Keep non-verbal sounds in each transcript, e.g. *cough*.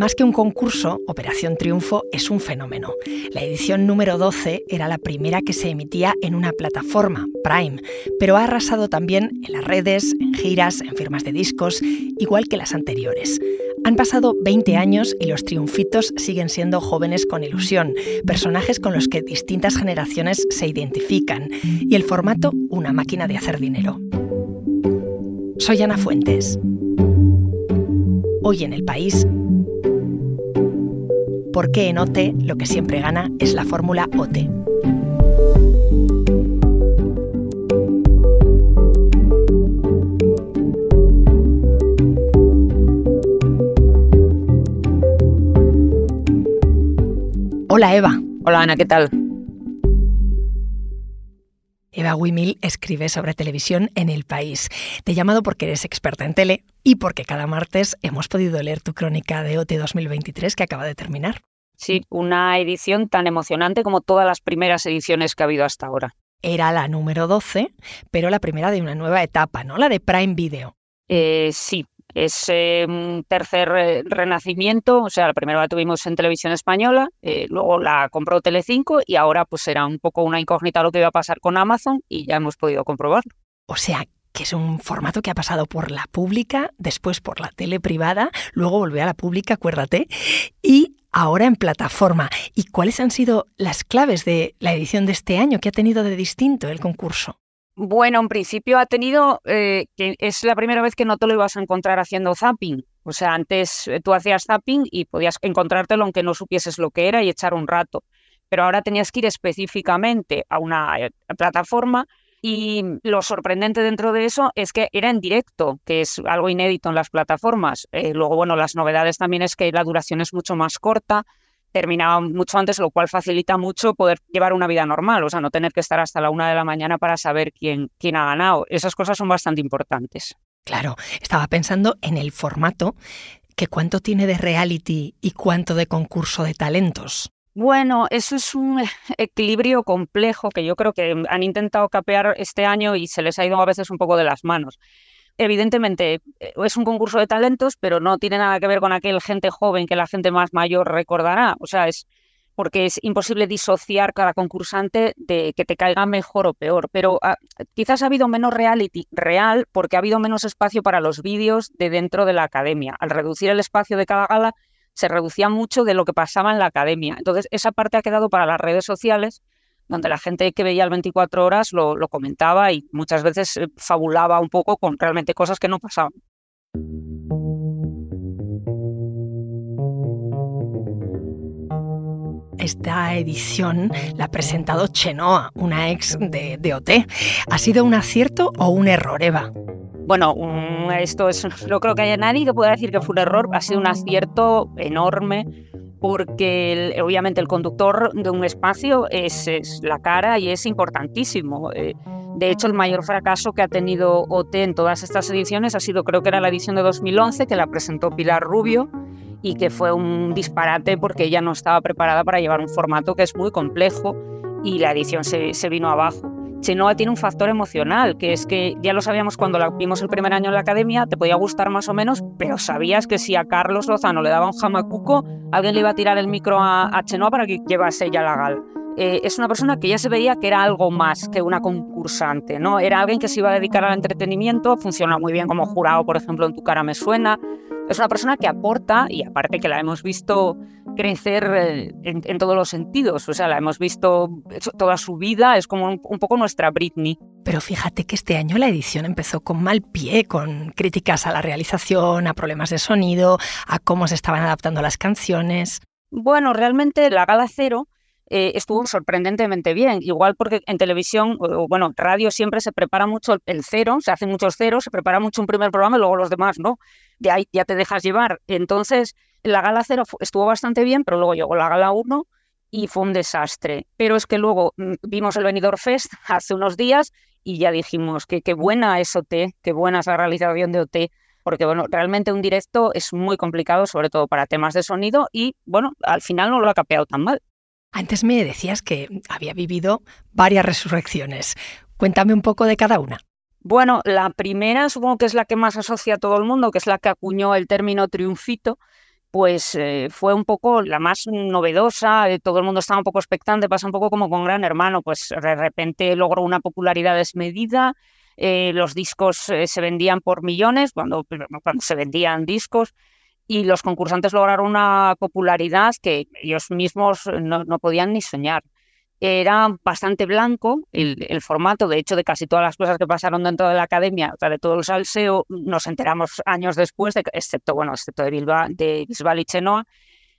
Más que un concurso, Operación Triunfo es un fenómeno. La edición número 12 era la primera que se emitía en una plataforma, Prime, pero ha arrasado también en las redes, en giras, en firmas de discos, igual que las anteriores. Han pasado 20 años y los triunfitos siguen siendo jóvenes con ilusión, personajes con los que distintas generaciones se identifican, y el formato una máquina de hacer dinero. Soy Ana Fuentes. Hoy en el país, ¿por qué en OTE lo que siempre gana es la fórmula OTE? Hola Eva. Hola Ana, ¿qué tal? Eva Wimil escribe sobre televisión en El País. Te he llamado porque eres experta en tele y porque cada martes hemos podido leer tu crónica de OT 2023 que acaba de terminar. Sí, una edición tan emocionante como todas las primeras ediciones que ha habido hasta ahora. Era la número 12, pero la primera de una nueva etapa, ¿no? La de Prime Video. Eh, sí, es un tercer eh, renacimiento, o sea, la primera la tuvimos en televisión española, eh, luego la compró Telecinco y ahora pues era un poco una incógnita lo que iba a pasar con Amazon y ya hemos podido comprobarlo. O sea, que es un formato que ha pasado por la pública, después por la tele privada, luego volvió a la pública, acuérdate, y ahora en plataforma. ¿Y cuáles han sido las claves de la edición de este año? ¿Qué ha tenido de distinto el concurso? Bueno, en principio ha tenido, eh, que es la primera vez que no te lo ibas a encontrar haciendo zapping. O sea, antes eh, tú hacías zapping y podías encontrártelo aunque no supieses lo que era y echar un rato. Pero ahora tenías que ir específicamente a una eh, plataforma y lo sorprendente dentro de eso es que era en directo, que es algo inédito en las plataformas. luego, bueno, las novedades también es que la duración es mucho más corta, terminaba mucho antes, lo cual facilita mucho poder llevar una vida normal, o sea, no tener que estar hasta la una de la mañana para saber quién, quién ha ganado. Esas cosas son bastante importantes. Claro, estaba pensando en el formato, que cuánto tiene de reality y cuánto de concurso de talentos. Bueno, eso es un equilibrio complejo que yo creo que han intentado capear este año y se les ha ido a veces un poco de las manos evidentemente eh, es un concurso de talentos, pero no tiene nada que ver con aquel gente joven que la gente más mayor recordará. O sea, es porque es imposible disociar cada concursante de que te caiga mejor o peor. Pero ah, quizás ha habido menos reality real porque ha habido menos espacio para los vídeos de dentro de la academia. Al reducir el espacio de cada gala, se reducía mucho de lo que pasaba en la academia. Entonces, esa parte ha quedado para las redes sociales donde la gente que veía el 24 horas lo, comentaba y muchas veces eh, fabulaba un poco con realmente cosas que no pasaban. Esta edición la ha presentado Chenoa, una ex de, de OT. ¿Ha sido un acierto o un error, Eva? Bueno, esto es, no creo que haya nadie que pueda decir que fue un error, ha sido un acierto enorme porque obviamente el conductor de un espacio es, la cara y es importantísimo. Eh, de hecho, el mayor fracaso que ha tenido OT en todas estas ediciones ha sido, creo que era la edición de 2011, que la presentó Pilar Rubio y que fue un disparate porque ella no estaba preparada para llevar un formato que es muy complejo y la edición se, se vino abajo. Chenoa tiene un factor emocional, que es que ya lo sabíamos cuando la vimos el primer año en la academia, te podía gustar más o menos, pero sabías que si a Carlos Lozano le daba un jamacuco, alguien le iba a tirar el micro a, Chenoa para que llevase ella la gal. Eh, es una persona que ya se veía que era algo más que una concursante, ¿no? Era alguien que se iba a dedicar al entretenimiento, funciona muy bien como jurado, por ejemplo, en Tu cara me suena, es una persona que aporta y aparte que la hemos visto crecer eh, en, todos los sentidos, o sea, la hemos visto toda su vida, es como un, poco nuestra Britney. Pero fíjate que este año la edición empezó con mal pie, con críticas a la realización, a problemas de sonido, a cómo se estaban adaptando las canciones. Bueno, realmente la gala cero eh, estuvo sorprendentemente bien. Igual porque en televisión, o, bueno, radio siempre se prepara mucho el cero, se hacen muchos ceros, se prepara mucho un primer programa y luego los demás, ¿no? De ahí ya te dejas llevar. Entonces, la gala cero estuvo bastante bien, pero luego llegó la gala uno y fue un desastre. Pero es que luego mm, vimos el Benidorm Fest *laughs* hace unos días y ya dijimos que qué buena es OT, qué buena es la realización de OT, porque bueno, realmente un directo es muy complicado, sobre todo para temas de sonido, y bueno, al final no lo ha capeado tan mal. Antes me decías que había vivido varias resurrecciones. Cuéntame un poco de cada una. Bueno, la primera supongo que es la que más asocia a todo el mundo, que es la que acuñó el término triunfito, pues eh, fue un poco la más novedosa, eh, todo el mundo estaba un poco expectante, pasa un poco como con Gran Hermano, pues de repente logró una popularidad desmedida, eh, los discos se vendían por millones cuando, cuando se vendían discos y los concursantes lograron una popularidad que ellos mismos no, podían ni soñar era bastante blanco el, formato, de hecho, de casi todas las cosas que pasaron dentro de la academia, o sea, de todo el salseo, nos enteramos años después, de, excepto, bueno, excepto de, Bilbao, de Bisbal y Chenoa.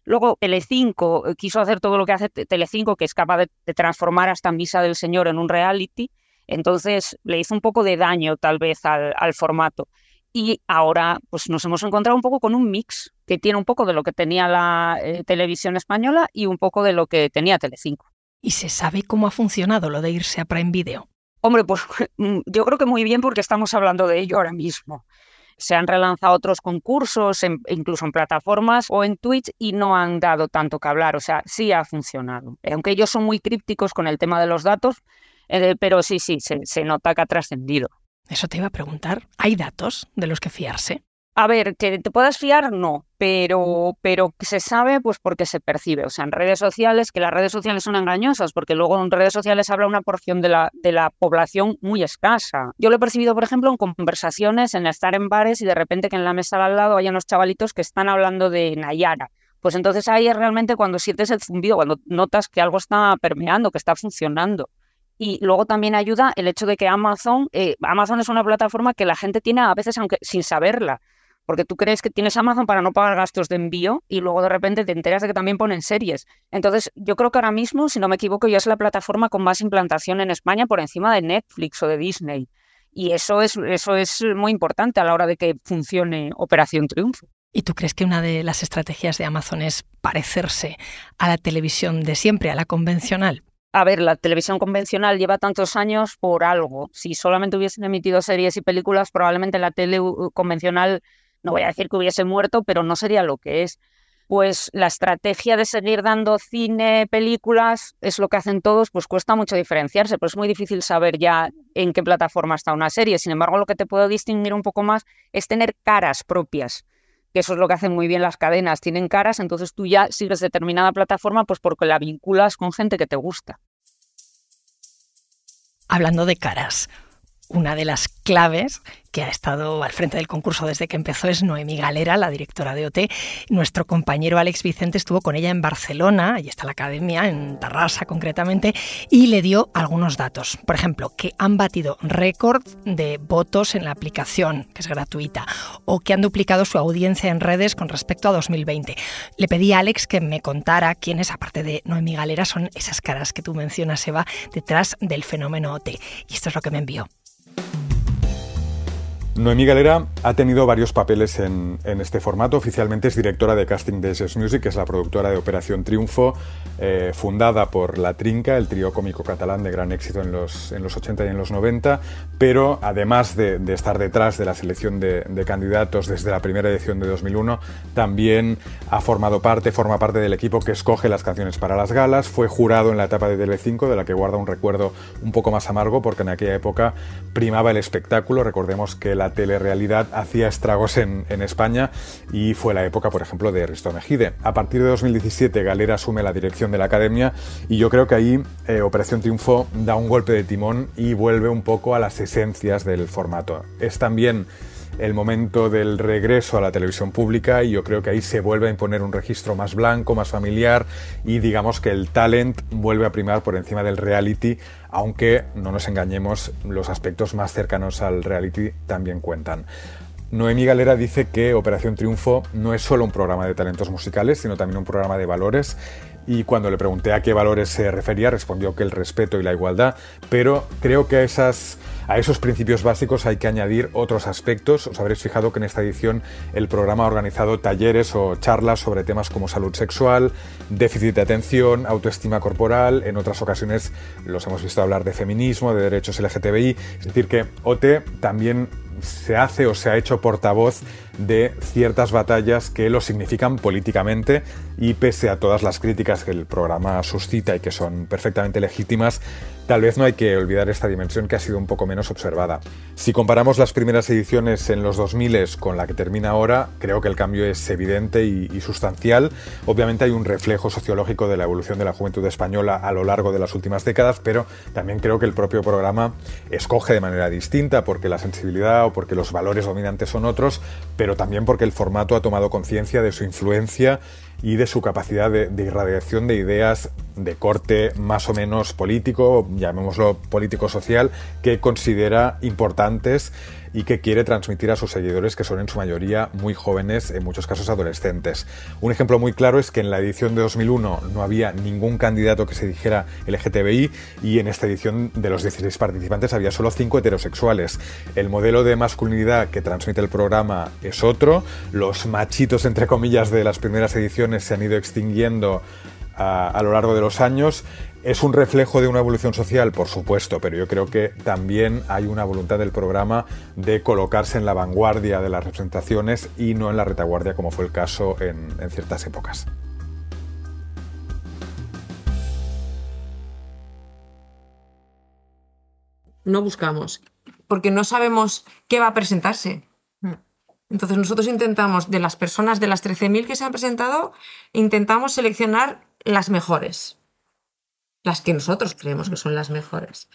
Luego Telecinco eh, quiso hacer todo lo que hace Telecinco, que es capaz de, transformar hasta Misa del Señor en un reality, entonces le hizo un poco de daño tal vez al, formato. Y ahora pues nos hemos encontrado un poco con un mix que tiene un poco de lo que tenía la eh, televisión española y un poco de lo que tenía Telecinco. ¿Y se sabe cómo ha funcionado lo de irse a Prime Video? Hombre, pues *laughs* mm, yo creo que muy bien porque estamos hablando de ello ahora mismo. Se han relanzado otros concursos, incluso en plataformas o en Twitch, y no han dado tanto que hablar. O sea, sí ha funcionado. Aunque ellos son muy crípticos con el tema de los datos, eh, pero sí, sí, se nota que ha trascendido. Eso te iba a preguntar. ¿Hay datos de los que fiarse? A ver, que te puedas fiar, no, pero, pero se sabe pues porque se percibe. O sea, en redes sociales, que las redes sociales son engañosas, porque luego en redes sociales habla una porción de la, de la población muy escasa. Yo lo he percibido, por ejemplo, en conversaciones, en estar en bares y de repente que en la mesa al lado hay unos chavalitos que están hablando de Nayara. Pues entonces ahí es realmente cuando sientes el zumbido, cuando notas que algo está permeando, que está funcionando. Y luego también ayuda el hecho de que Amazon, eh, Amazon es una plataforma que la gente tiene a veces aunque sin saberla porque tú crees que tienes Amazon para no pagar gastos de envío y luego de repente te enteras de que también ponen series. Entonces, yo creo que ahora mismo, si no me equivoco, ya es la plataforma con más implantación en España por encima de Netflix o de Disney. Y eso es, eso es muy importante a la hora de que funcione Operación Triunfo. ¿Y tú crees que una de las estrategias de Amazon es parecerse a la televisión de siempre, a la convencional? A ver, la televisión convencional lleva tantos años por algo. Si solamente hubiesen emitido series y películas, probablemente la tele convencional no voy a decir que hubiese muerto, pero no sería lo que es. Pues la estrategia de seguir dando cine, películas, es lo que hacen todos, pues cuesta mucho diferenciarse, pues es muy difícil saber ya en qué plataforma está una serie. Sin embargo, lo que te puedo distinguir un poco más es tener caras propias, que eso es lo que hacen muy bien las cadenas, tienen caras, entonces tú ya sigues determinada plataforma pues porque la vinculas con gente que te gusta. Hablando de caras, una de las claves que ha estado al frente del concurso desde que empezó es Noemi Galera, la directora de OT. Nuestro compañero Alex Vicente estuvo con ella en Barcelona, ahí está la academia, en Tarrasa concretamente, y le dio algunos datos. Por ejemplo, que han batido récord de votos en la aplicación, que es gratuita, o que han duplicado su audiencia en redes con respecto a 2020. Le pedí a Alex que me contara quiénes, aparte de Noemi Galera, son esas caras que tú mencionas, Eva, detrás del fenómeno OT. Y esto es lo que me envió. thank you Noemí Galera ha tenido varios papeles en, este formato. Oficialmente es directora de casting de Ses Music, que es la productora de Operación Triunfo, eh, fundada por La Trinca, el trío cómico catalán de gran éxito en los, en los 80 y en los 90, pero además de, estar detrás de la selección de, candidatos desde la primera edición de 2001, también ha formado parte, forma parte del equipo que escoge las canciones para las galas, fue jurado en la etapa de Tele5, de la que guarda un recuerdo un poco más amargo, porque en aquella época primaba el espectáculo, recordemos que la telerrealidad hacía estragos en, España y fue la época, por ejemplo, de Risto Mejide. A partir de 2017, Galera asume la dirección de la academia y yo creo que ahí eh, Operación Triunfo da un golpe de timón y vuelve un poco a las esencias del formato. Es también el momento del regreso a la televisión pública y yo creo que ahí se vuelve a imponer un registro más blanco, más familiar y digamos que el talent vuelve a primar por encima del reality, aunque no nos engañemos, los aspectos más cercanos al reality también cuentan. Noemí Galera dice que Operación Triunfo no es solo un programa de talentos musicales, sino también un programa de valores y cuando le pregunté a qué valores se refería respondió que el respeto y la igualdad, pero creo que a, esas, a esos principios básicos hay que añadir otros aspectos. Os habréis fijado que en esta edición el programa ha organizado talleres o charlas sobre temas como salud sexual, déficit de atención, autoestima corporal, en otras ocasiones los hemos visto hablar de feminismo, de derechos LGTBI, es decir que OTE también se hace o se ha hecho portavoz de ciertas batallas que lo significan políticamente y pese a todas las críticas que el programa suscita y que son perfectamente legítimas, tal vez no hay que olvidar esta dimensión que ha sido un poco menos observada. Si comparamos las primeras ediciones en los 2000 con la que termina ahora, creo que el cambio es evidente y, y sustancial. Obviamente hay un reflejo sociológico de la evolución de la juventud española a lo largo de las últimas décadas, pero también creo que el propio programa escoge de manera distinta porque la sensibilidad o porque los valores dominantes son otros, pero también porque el formato ha tomado conciencia de su influencia y de su capacidad de, irradiación de ideas de corte más o menos político, llamémoslo político-social, que considera importantes y que quiere transmitir a sus seguidores, que son en su mayoría muy jóvenes, en muchos casos adolescentes. Un ejemplo muy claro es que en la edición de 2001 no había ningún candidato que se dijera LGTBI y en esta edición de los 16 participantes había solo 5 heterosexuales. El modelo de masculinidad que transmite el programa es otro, los machitos entre comillas de las primeras ediciones se han ido extinguiendo a, lo largo de los años es un reflejo de una evolución social, por supuesto, pero yo creo que también hay una voluntad del programa de colocarse en la vanguardia de las representaciones y no en la retaguardia como fue el caso en, ciertas épocas. No buscamos, porque no sabemos qué va a presentarse. Entonces nosotros intentamos, de las personas, de las 13.000 que se han presentado, intentamos seleccionar las mejores las que nosotros creemos que son las mejores.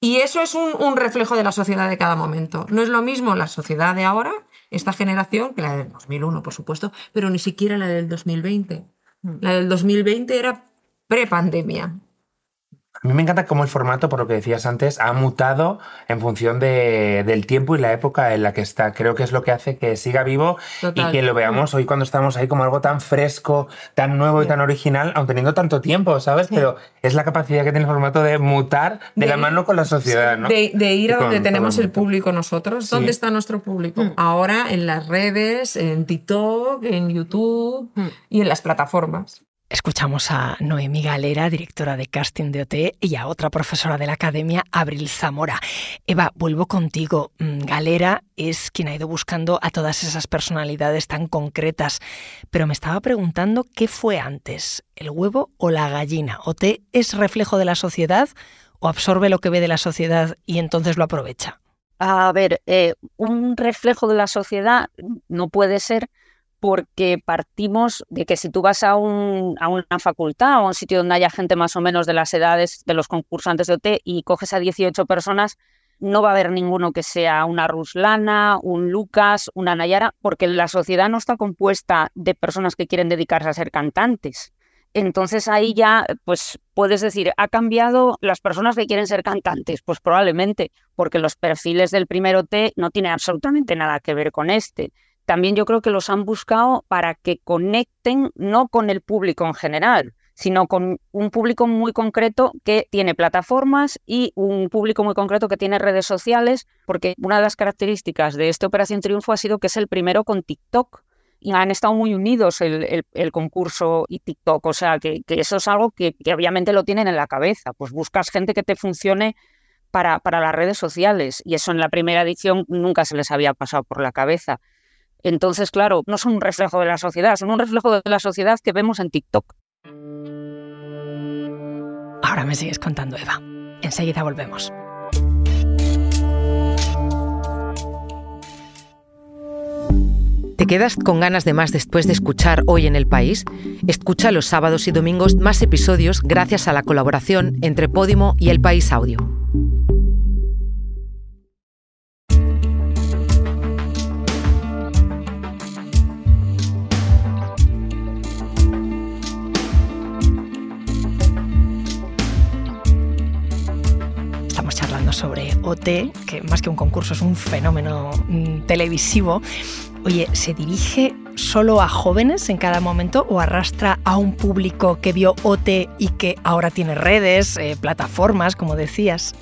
Y eso es un, reflejo de la sociedad de cada momento. No es lo mismo la sociedad de ahora, esta generación, que la del 2001, por supuesto, pero ni siquiera la del 2020. Mm. La del 2020 era prepandemia. A mí me encanta cómo el formato, por lo que decías antes, ha mutado en función de, del tiempo y la época en la que está. Creo que es lo que hace que siga vivo y que lo veamos hoy cuando estamos ahí como algo tan fresco, tan nuevo y tan original, aun teniendo tanto tiempo, ¿sabes? Pero es la capacidad que tiene el formato de mutar de, la mano con la sociedad, ¿no? De, ir a donde tenemos el público nosotros. ¿Dónde está nuestro público? Mm. Ahora en las redes, en TikTok, en YouTube mm. y en las plataformas. Escuchamos a Noemí Galera, directora de casting de OT, y a otra profesora de la academia, Abril Zamora. Eva, vuelvo contigo. Mm, Galera es quien ha ido buscando a todas esas personalidades tan concretas, pero me estaba preguntando qué fue antes, el huevo o la gallina. ¿OT es reflejo de la sociedad o absorbe lo que ve de la sociedad y entonces lo aprovecha? A ver, eh, un reflejo de la sociedad no puede ser porque partimos de que si tú vas a, una facultad o a un sitio donde haya gente más o menos de las edades de los concursantes de OT y coges a 18 personas, no va a haber ninguno que sea una Ruslana, un Lucas, una Nayara, porque la sociedad no está compuesta de personas que quieren dedicarse a ser cantantes. Entonces ahí ya, pues puedes decir, ¿ha cambiado las personas que quieren ser cantantes? Pues probablemente, porque los perfiles del primer OT no tienen absolutamente nada que ver con este también yo creo que los han buscado para que conecten no con el público en general, sino con un público muy concreto que tiene plataformas y un público muy concreto que tiene redes sociales, porque una de las características de esta Operación Triunfo ha sido que es el primero con TikTok y han estado muy unidos el, concurso y TikTok, o sea que, eso es algo que, obviamente lo tienen en la cabeza, pues buscas gente que te funcione para, las redes sociales y eso en la primera edición nunca se les había pasado por la cabeza. Entonces, claro, no son un reflejo de la sociedad, son un reflejo de la sociedad que vemos en TikTok. Ahora me sigues contando, Eva. Enseguida volvemos. ¿Te quedas con ganas de más después de escuchar Hoy en el País? Escucha los sábados y domingos más episodios gracias a la colaboración entre Podimo y El País Audio. OT, que más que un concurso es un fenómeno mm, televisivo. Oye, ¿se dirige solo a jóvenes en cada momento o arrastra a un público que vio OT y que ahora tiene redes, eh, plataformas, como decías?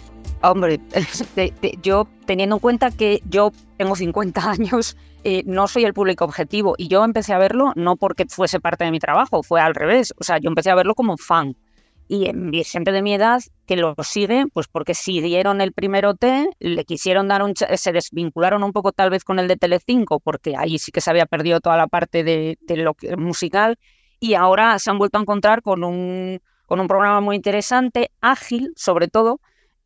Hombre, *laughs* yo teniendo en cuenta que yo tengo 50 años, eh, no soy el público objetivo y yo empecé a verlo no porque fuese parte de mi trabajo, fue al revés. O sea, yo empecé a verlo como fan y en gente de mi edad que lo sigue, pues porque si dieron el primer OT, le quisieron dar un... se desvincularon un poco tal vez con el de Telecinco, porque ahí sí que se había perdido toda la parte de, de lo musical, y ahora se han vuelto a encontrar con un, con un programa muy interesante, ágil sobre todo,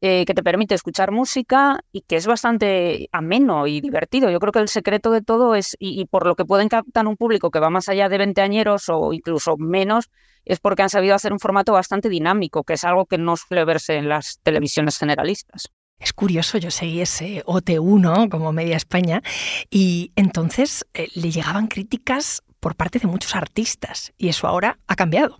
eh, que te permite escuchar música y que es bastante ameno y divertido. Yo creo que el secreto de todo es, y, por lo que pueden captar un público que va más allá de 20 añeros o incluso menos, es porque han sabido hacer un formato bastante dinámico, que es algo que no suele verse en las televisiones generalistas. Es curioso, yo seguí ese OT1 como Media España y entonces eh, le llegaban críticas por parte de muchos artistas y eso ahora ha cambiado.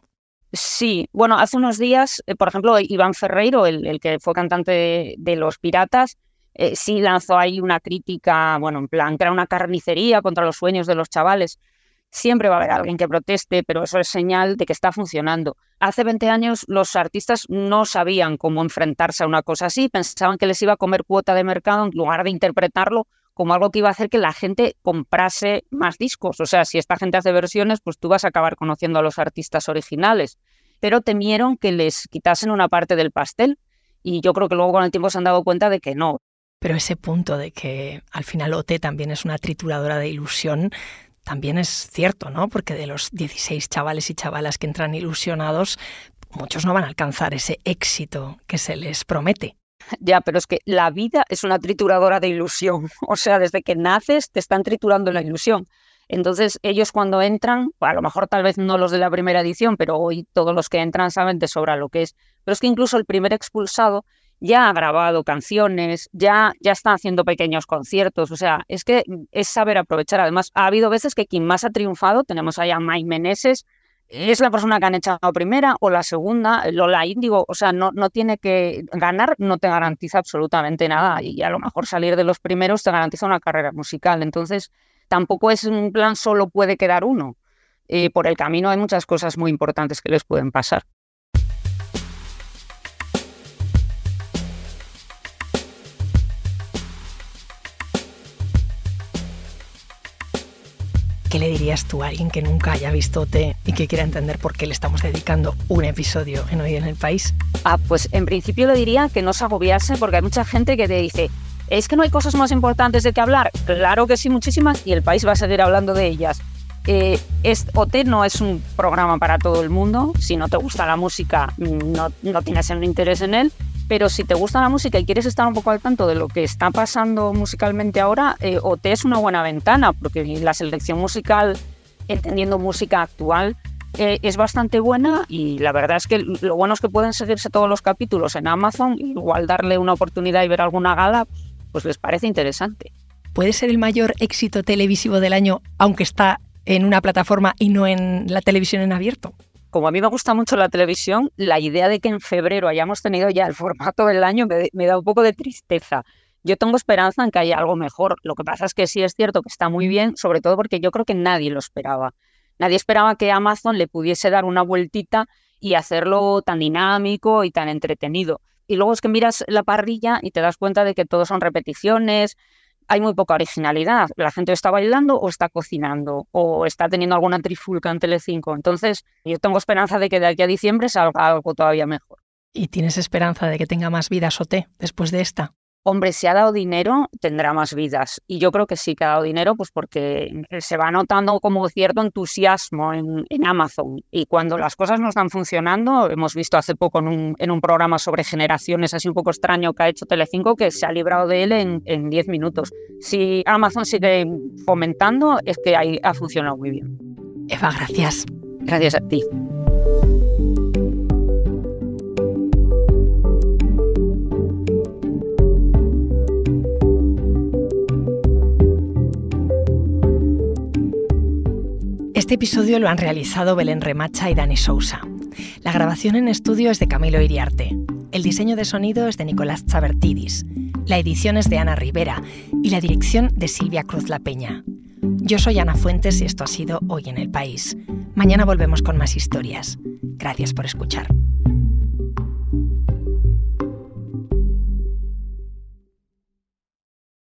Sí, bueno, hace unos días, eh, por ejemplo, Iván Ferreiro, el, que fue cantante de, Los Piratas, eh, sí lanzó ahí una crítica, bueno, en plan, que era una carnicería contra los sueños de los chavales. Siempre va a haber alguien que proteste, pero eso es señal de que está funcionando. Hace 20 años los artistas no sabían cómo enfrentarse a una cosa así, pensaban que les iba a comer cuota de mercado en lugar de interpretarlo como algo que iba a hacer que la gente comprase más discos. O sea, si esta gente hace versiones, pues tú vas a acabar conociendo a los artistas originales. Pero temieron que les quitasen una parte del pastel y yo creo que luego con el tiempo se han dado cuenta de que no. Pero ese punto de que al final OT también es una trituradora de ilusión, también es cierto, ¿no? Porque de los 16 chavales y chavalas que entran ilusionados, muchos no van a alcanzar ese éxito que se les promete. Ya, pero es que la vida es una trituradora de ilusión. *laughs* O sea, desde que naces te están triturando la ilusión. Entonces, ellos cuando entran, a lo mejor tal vez no los de la primera edición, pero hoy todos los que entran saben de sobra lo que es. Pero es que incluso el primer expulsado ya ha grabado canciones, ya, ya está haciendo pequeños conciertos. O sea, es que es saber aprovechar. Además, ha habido veces que quien más ha triunfado, tenemos allá a Mike Meneses, es la persona que han echado primera o la segunda, Lola Índigo, o sea, no, no tiene que ganar, no te garantiza absolutamente nada y a lo mejor salir de los primeros te garantiza una carrera musical. Entonces, tampoco es un plan solo puede quedar uno. Eh, por el camino hay muchas cosas muy importantes que les pueden pasar. ¿Qué le dirías tú a alguien que nunca haya visto T y que quiera entender por qué le estamos dedicando un episodio en Hoy en el País? Ah, pues en principio le diría que no se agobiase porque hay mucha gente que te dice, es que no hay cosas más importantes de que hablar. Claro que sí, muchísimas, y el país va a seguir hablando de ellas. Eh, OT no es un programa para todo el mundo. Si no te gusta la música, no, no tienes un interés en él. Pero si te gusta la música y quieres estar un poco al tanto de lo que está pasando musicalmente ahora, eh, OT es una buena ventana, porque la selección musical, entendiendo música actual, eh, es bastante buena y la verdad es que lo bueno es que pueden seguirse todos los capítulos en Amazon, igual darle una oportunidad y ver alguna gala, pues les parece interesante. ¿Puede ser el mayor éxito televisivo del año, aunque está en una plataforma y no en la televisión en abierto? Como a mí me gusta mucho la televisión, la idea de que en febrero hayamos tenido ya el formato del año me, da un poco de tristeza. Yo tengo esperanza en que haya algo mejor. Lo que pasa es que sí es cierto que está muy bien, sobre todo porque yo creo que nadie lo esperaba. Nadie esperaba que Amazon le pudiese dar una vueltita y hacerlo tan dinámico y tan entretenido. Y luego es que miras la parrilla y te das cuenta de que todo son repeticiones, hay muy poca originalidad. La gente está bailando o está cocinando o está teniendo alguna trifulca en Telecinco. Entonces, yo tengo esperanza de que de aquí a diciembre salga algo todavía mejor. ¿Y tienes esperanza de que tenga más vida Soté después de esta? Hombre, si ha dado dinero, tendrá más vidas. Y yo creo que sí que ha dado dinero, pues porque se va notando como cierto entusiasmo en, Amazon. Y cuando las cosas no están funcionando, hemos visto hace poco en un, en un, programa sobre generaciones, así un poco extraño que ha hecho Telecinco, que se ha librado de él en 10 minutos. Si Amazon sigue fomentando, es que ahí ha funcionado muy bien. Eva, gracias. Gracias a ti. Este episodio lo han realizado Belén Remacha y Dani Sousa. La grabación en estudio es de Camilo Iriarte. El diseño de sonido es de Nicolás Chabertidis. La edición es de Ana Rivera y la dirección de Silvia Cruz La Peña. Yo soy Ana Fuentes y esto ha sido Hoy en el País. Mañana volvemos con más historias. Gracias por escuchar.